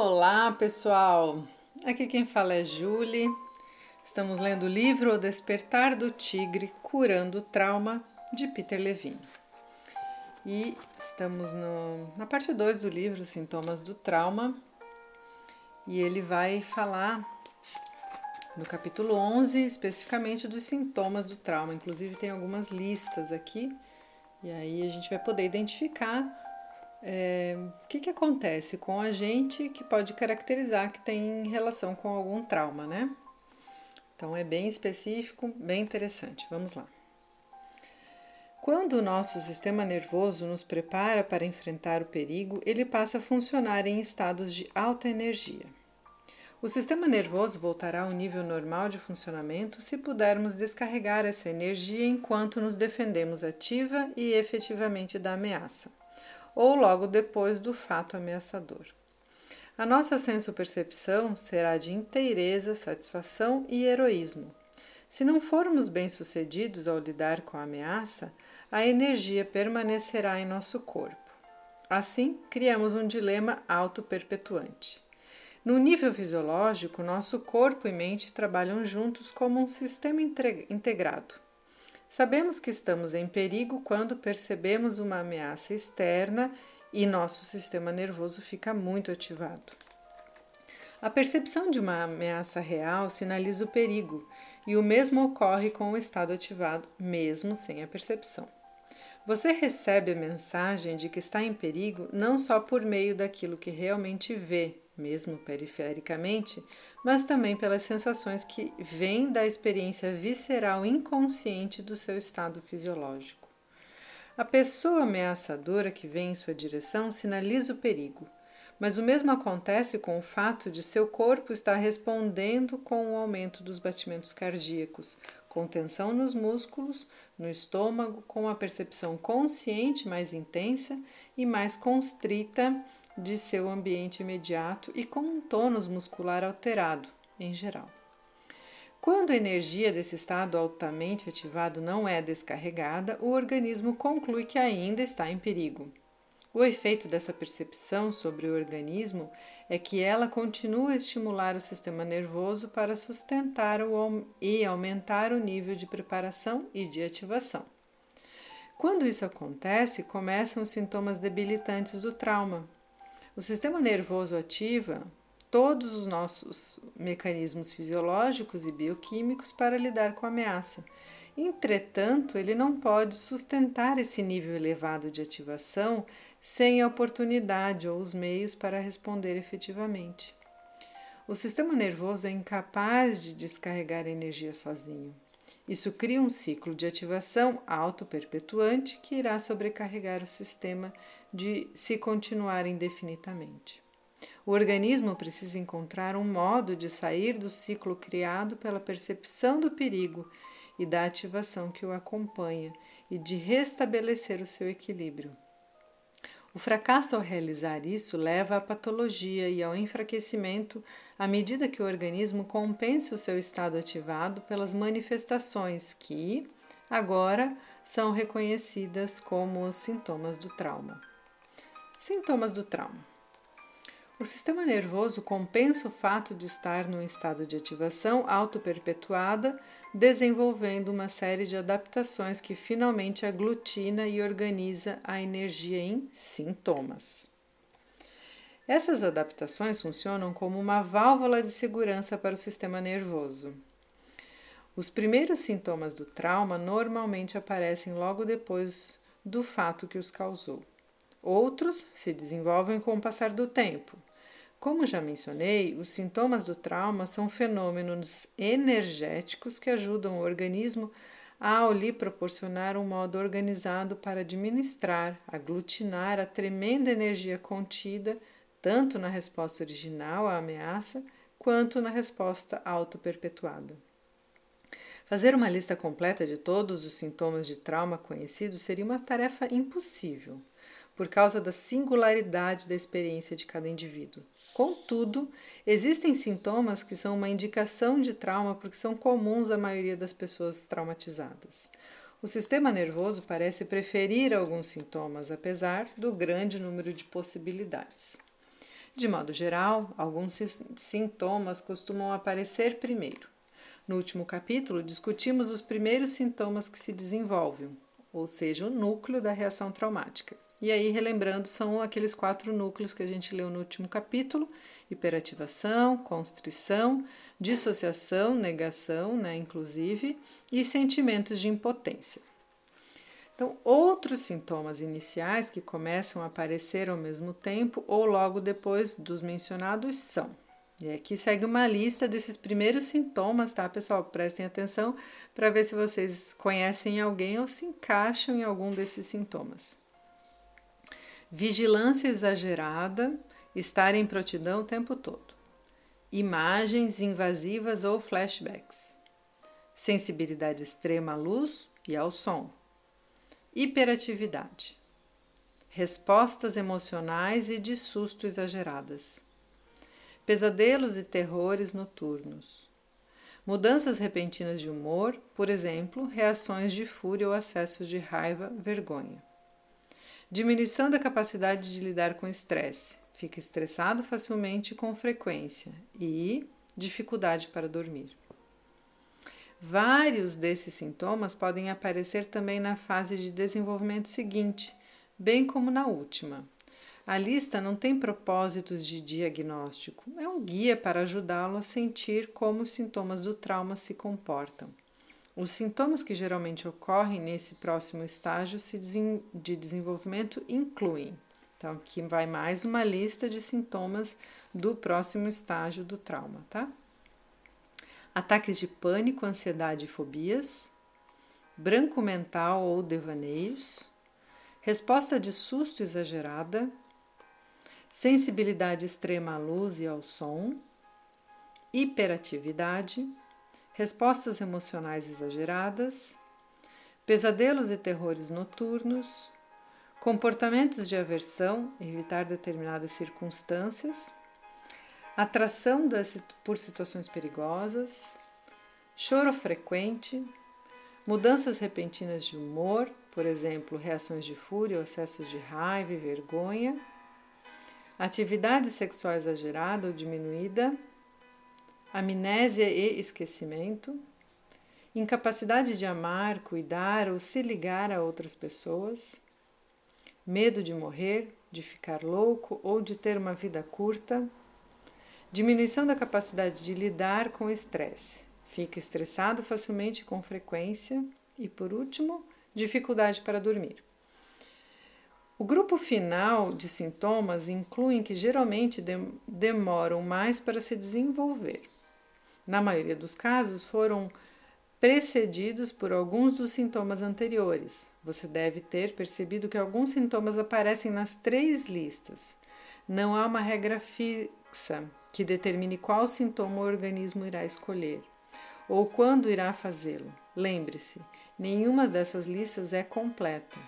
Olá, pessoal! Aqui quem fala é Julie. Estamos lendo o livro O Despertar do Tigre Curando o Trauma de Peter Levine. E estamos no, na parte 2 do livro Sintomas do Trauma. E ele vai falar no capítulo 11 especificamente dos sintomas do trauma. Inclusive, tem algumas listas aqui. E aí a gente vai poder identificar é, o que, que acontece com a gente que pode caracterizar que tem relação com algum trauma, né? Então é bem específico, bem interessante. Vamos lá. Quando o nosso sistema nervoso nos prepara para enfrentar o perigo, ele passa a funcionar em estados de alta energia. O sistema nervoso voltará ao nível normal de funcionamento se pudermos descarregar essa energia enquanto nos defendemos ativa e efetivamente da ameaça ou logo depois do fato ameaçador. A nossa senso-percepção será de inteireza, satisfação e heroísmo. Se não formos bem-sucedidos ao lidar com a ameaça, a energia permanecerá em nosso corpo. Assim, criamos um dilema auto-perpetuante. No nível fisiológico, nosso corpo e mente trabalham juntos como um sistema integrado. Sabemos que estamos em perigo quando percebemos uma ameaça externa e nosso sistema nervoso fica muito ativado. A percepção de uma ameaça real sinaliza o perigo, e o mesmo ocorre com o estado ativado, mesmo sem a percepção. Você recebe a mensagem de que está em perigo não só por meio daquilo que realmente vê, mesmo perifericamente, mas também pelas sensações que vêm da experiência visceral inconsciente do seu estado fisiológico. A pessoa ameaçadora que vem em sua direção sinaliza o perigo, mas o mesmo acontece com o fato de seu corpo estar respondendo com o aumento dos batimentos cardíacos, com tensão nos músculos, no estômago, com a percepção consciente mais intensa e mais constrita de seu ambiente imediato e com um tônus muscular alterado, em geral. Quando a energia desse estado altamente ativado não é descarregada, o organismo conclui que ainda está em perigo. O efeito dessa percepção sobre o organismo é que ela continua a estimular o sistema nervoso para sustentar o, e aumentar o nível de preparação e de ativação. Quando isso acontece, começam os sintomas debilitantes do trauma, o sistema nervoso ativa todos os nossos mecanismos fisiológicos e bioquímicos para lidar com a ameaça. Entretanto, ele não pode sustentar esse nível elevado de ativação sem a oportunidade ou os meios para responder efetivamente. O sistema nervoso é incapaz de descarregar energia sozinho. Isso cria um ciclo de ativação auto-perpetuante que irá sobrecarregar o sistema de se continuar indefinidamente. O organismo precisa encontrar um modo de sair do ciclo criado pela percepção do perigo e da ativação que o acompanha e de restabelecer o seu equilíbrio. O fracasso ao realizar isso leva à patologia e ao enfraquecimento à medida que o organismo compensa o seu estado ativado pelas manifestações que, agora, são reconhecidas como os sintomas do trauma. Sintomas do trauma. O sistema nervoso compensa o fato de estar num estado de ativação auto-perpetuada, desenvolvendo uma série de adaptações que finalmente aglutina e organiza a energia em sintomas. Essas adaptações funcionam como uma válvula de segurança para o sistema nervoso. Os primeiros sintomas do trauma normalmente aparecem logo depois do fato que os causou. Outros se desenvolvem com o passar do tempo. Como já mencionei, os sintomas do trauma são fenômenos energéticos que ajudam o organismo a lhe proporcionar um modo organizado para administrar, aglutinar a tremenda energia contida tanto na resposta original à ameaça quanto na resposta auto-perpetuada. Fazer uma lista completa de todos os sintomas de trauma conhecidos seria uma tarefa impossível por causa da singularidade da experiência de cada indivíduo. Contudo, existem sintomas que são uma indicação de trauma porque são comuns à maioria das pessoas traumatizadas. O sistema nervoso parece preferir alguns sintomas, apesar do grande número de possibilidades. De modo geral, alguns sintomas costumam aparecer primeiro. No último capítulo, discutimos os primeiros sintomas que se desenvolvem, ou seja, o núcleo da reação traumática. E aí, relembrando, são aqueles quatro núcleos que a gente leu no último capítulo: hiperativação, constrição, dissociação, negação, né, inclusive, e sentimentos de impotência. Então, outros sintomas iniciais que começam a aparecer ao mesmo tempo ou logo depois dos mencionados são. E aqui segue uma lista desses primeiros sintomas, tá, pessoal? Prestem atenção para ver se vocês conhecem alguém ou se encaixam em algum desses sintomas. Vigilância exagerada, estar em prontidão o tempo todo. Imagens invasivas ou flashbacks. Sensibilidade extrema à luz e ao som hiperatividade, respostas emocionais e de susto exageradas, pesadelos e terrores noturnos, mudanças repentinas de humor, por exemplo, reações de fúria ou acessos de raiva, vergonha. Diminuição da capacidade de lidar com estresse, fica estressado facilmente e com frequência, e dificuldade para dormir. Vários desses sintomas podem aparecer também na fase de desenvolvimento seguinte, bem como na última. A lista não tem propósitos de diagnóstico, é um guia para ajudá-lo a sentir como os sintomas do trauma se comportam. Os sintomas que geralmente ocorrem nesse próximo estágio de desenvolvimento incluem. Então, aqui vai mais uma lista de sintomas do próximo estágio do trauma, tá? ataques de pânico, ansiedade e fobias, branco mental ou devaneios, resposta de susto exagerada, sensibilidade extrema à luz e ao som, hiperatividade, respostas emocionais exageradas, pesadelos e terrores noturnos, comportamentos de aversão, evitar determinadas circunstâncias, atração por situações perigosas, choro frequente, mudanças repentinas de humor, por exemplo, reações de fúria acessos de raiva e vergonha, atividade sexual exagerada ou diminuída, amnésia e esquecimento, incapacidade de amar, cuidar ou se ligar a outras pessoas, medo de morrer, de ficar louco ou de ter uma vida curta Diminuição da capacidade de lidar com o estresse. Fica estressado facilmente com frequência. E por último, dificuldade para dormir. O grupo final de sintomas incluem que geralmente demoram mais para se desenvolver. Na maioria dos casos, foram precedidos por alguns dos sintomas anteriores. Você deve ter percebido que alguns sintomas aparecem nas três listas. Não há uma regra fixa que determine qual sintoma o organismo irá escolher ou quando irá fazê-lo. Lembre-se, nenhuma dessas listas é completa.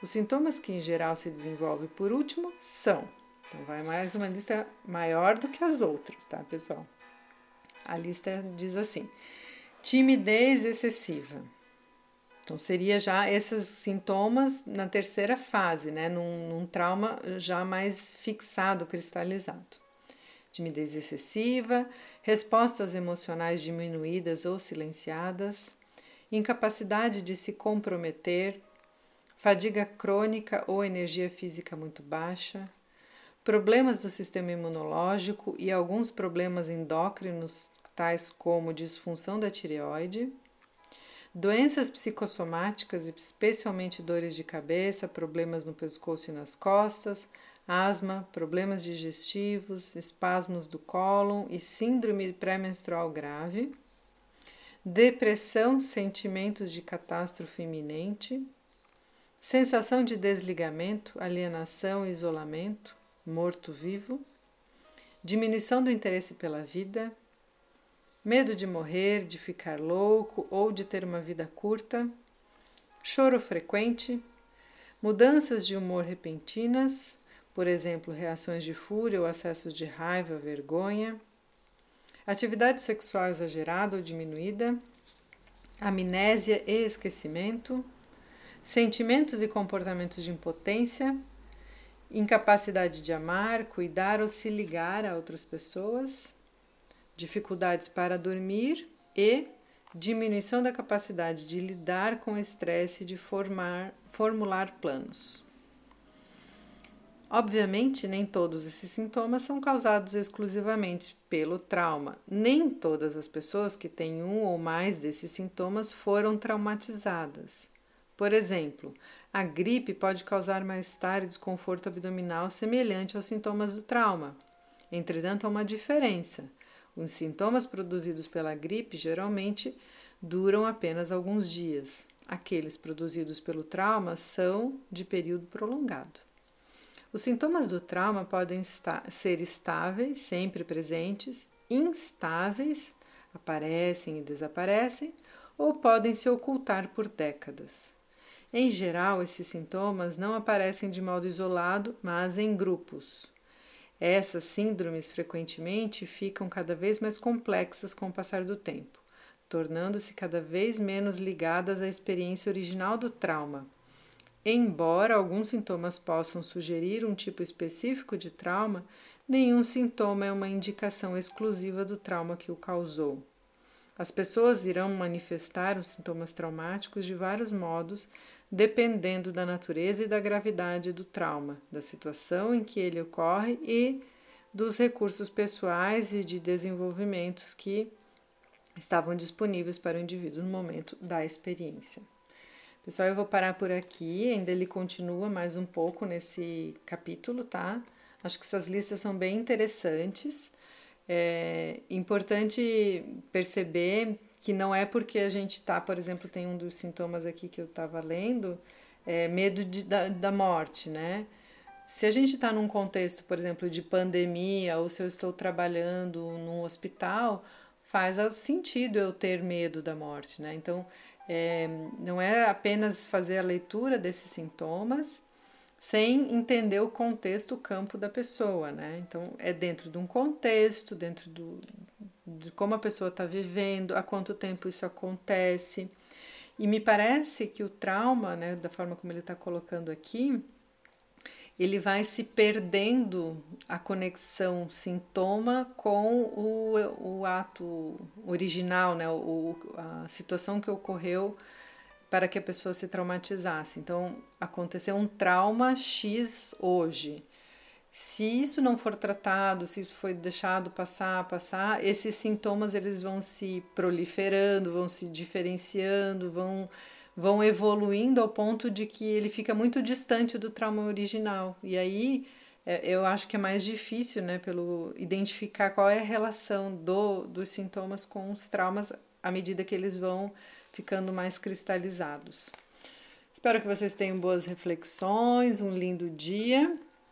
Os sintomas que em geral se desenvolvem por último são. Então, vai mais uma lista maior do que as outras, tá, pessoal? A lista diz assim: timidez excessiva. Então, seria já esses sintomas na terceira fase, né? Num, num trauma já mais fixado, cristalizado timidez excessiva, respostas emocionais diminuídas ou silenciadas, incapacidade de se comprometer, fadiga crônica ou energia física muito baixa, problemas do sistema imunológico e alguns problemas endócrinos, tais como disfunção da tireoide, doenças psicossomáticas, especialmente dores de cabeça, problemas no pescoço e nas costas, asma, problemas digestivos, espasmos do cólon e síndrome pré-menstrual grave, depressão, sentimentos de catástrofe iminente, sensação de desligamento, alienação e isolamento, morto-vivo, diminuição do interesse pela vida, medo de morrer, de ficar louco ou de ter uma vida curta, choro frequente, mudanças de humor repentinas, por exemplo, reações de fúria ou acessos de raiva, vergonha, atividade sexual exagerada ou diminuída, amnésia e esquecimento, sentimentos e comportamentos de impotência, incapacidade de amar, cuidar ou se ligar a outras pessoas, dificuldades para dormir e diminuição da capacidade de lidar com o estresse e de formar, formular planos. Obviamente, nem todos esses sintomas são causados exclusivamente pelo trauma. Nem todas as pessoas que têm um ou mais desses sintomas foram traumatizadas. Por exemplo, a gripe pode causar mal-estar e desconforto abdominal semelhante aos sintomas do trauma. Entretanto, há uma diferença. Os sintomas produzidos pela gripe geralmente duram apenas alguns dias. Aqueles produzidos pelo trauma são de período prolongado. Os sintomas do trauma podem estar, ser estáveis, sempre presentes, instáveis, aparecem e desaparecem, ou podem se ocultar por décadas. Em geral, esses sintomas não aparecem de modo isolado, mas em grupos. Essas síndromes frequentemente ficam cada vez mais complexas com o passar do tempo, tornando-se cada vez menos ligadas à experiência original do trauma Embora alguns sintomas possam sugerir um tipo específico de trauma, nenhum sintoma é uma indicação exclusiva do trauma que o causou. As pessoas irão manifestar os sintomas traumáticos de vários modos, dependendo da natureza e da gravidade do trauma, da situação em que ele ocorre e dos recursos pessoais e de desenvolvimentos que estavam disponíveis para o indivíduo no momento da experiência. Pessoal, eu vou parar por aqui, ainda ele continua mais um pouco nesse capítulo, tá? Acho que essas listas são bem interessantes. É importante perceber que não é porque a gente tá, por exemplo, tem um dos sintomas aqui que eu estava lendo, é medo de, da, da morte, né? Se a gente está num contexto, por exemplo, de pandemia, ou se eu estou trabalhando num hospital, faz sentido eu ter medo da morte, né? Então, é, não é apenas fazer a leitura desses sintomas sem entender o contexto, o campo da pessoa, né? Então, é dentro de um contexto, dentro do, de como a pessoa está vivendo, há quanto tempo isso acontece. E me parece que o trauma, né, da forma como ele está colocando aqui, ele vai se perdendo a conexão sintoma com o, o ato original, né? O, a situação que ocorreu para que a pessoa se traumatizasse. Então, aconteceu um trauma X hoje. Se isso não for tratado, se isso foi deixado passar, passar, esses sintomas eles vão se proliferando, vão se diferenciando, vão vão evoluindo ao ponto de que ele fica muito distante do trauma original. E aí é, eu acho que é mais difícil, né, pelo identificar qual é a relação do, dos sintomas com os traumas à medida que eles vão ficando mais cristalizados. Espero que vocês tenham boas reflexões, um lindo dia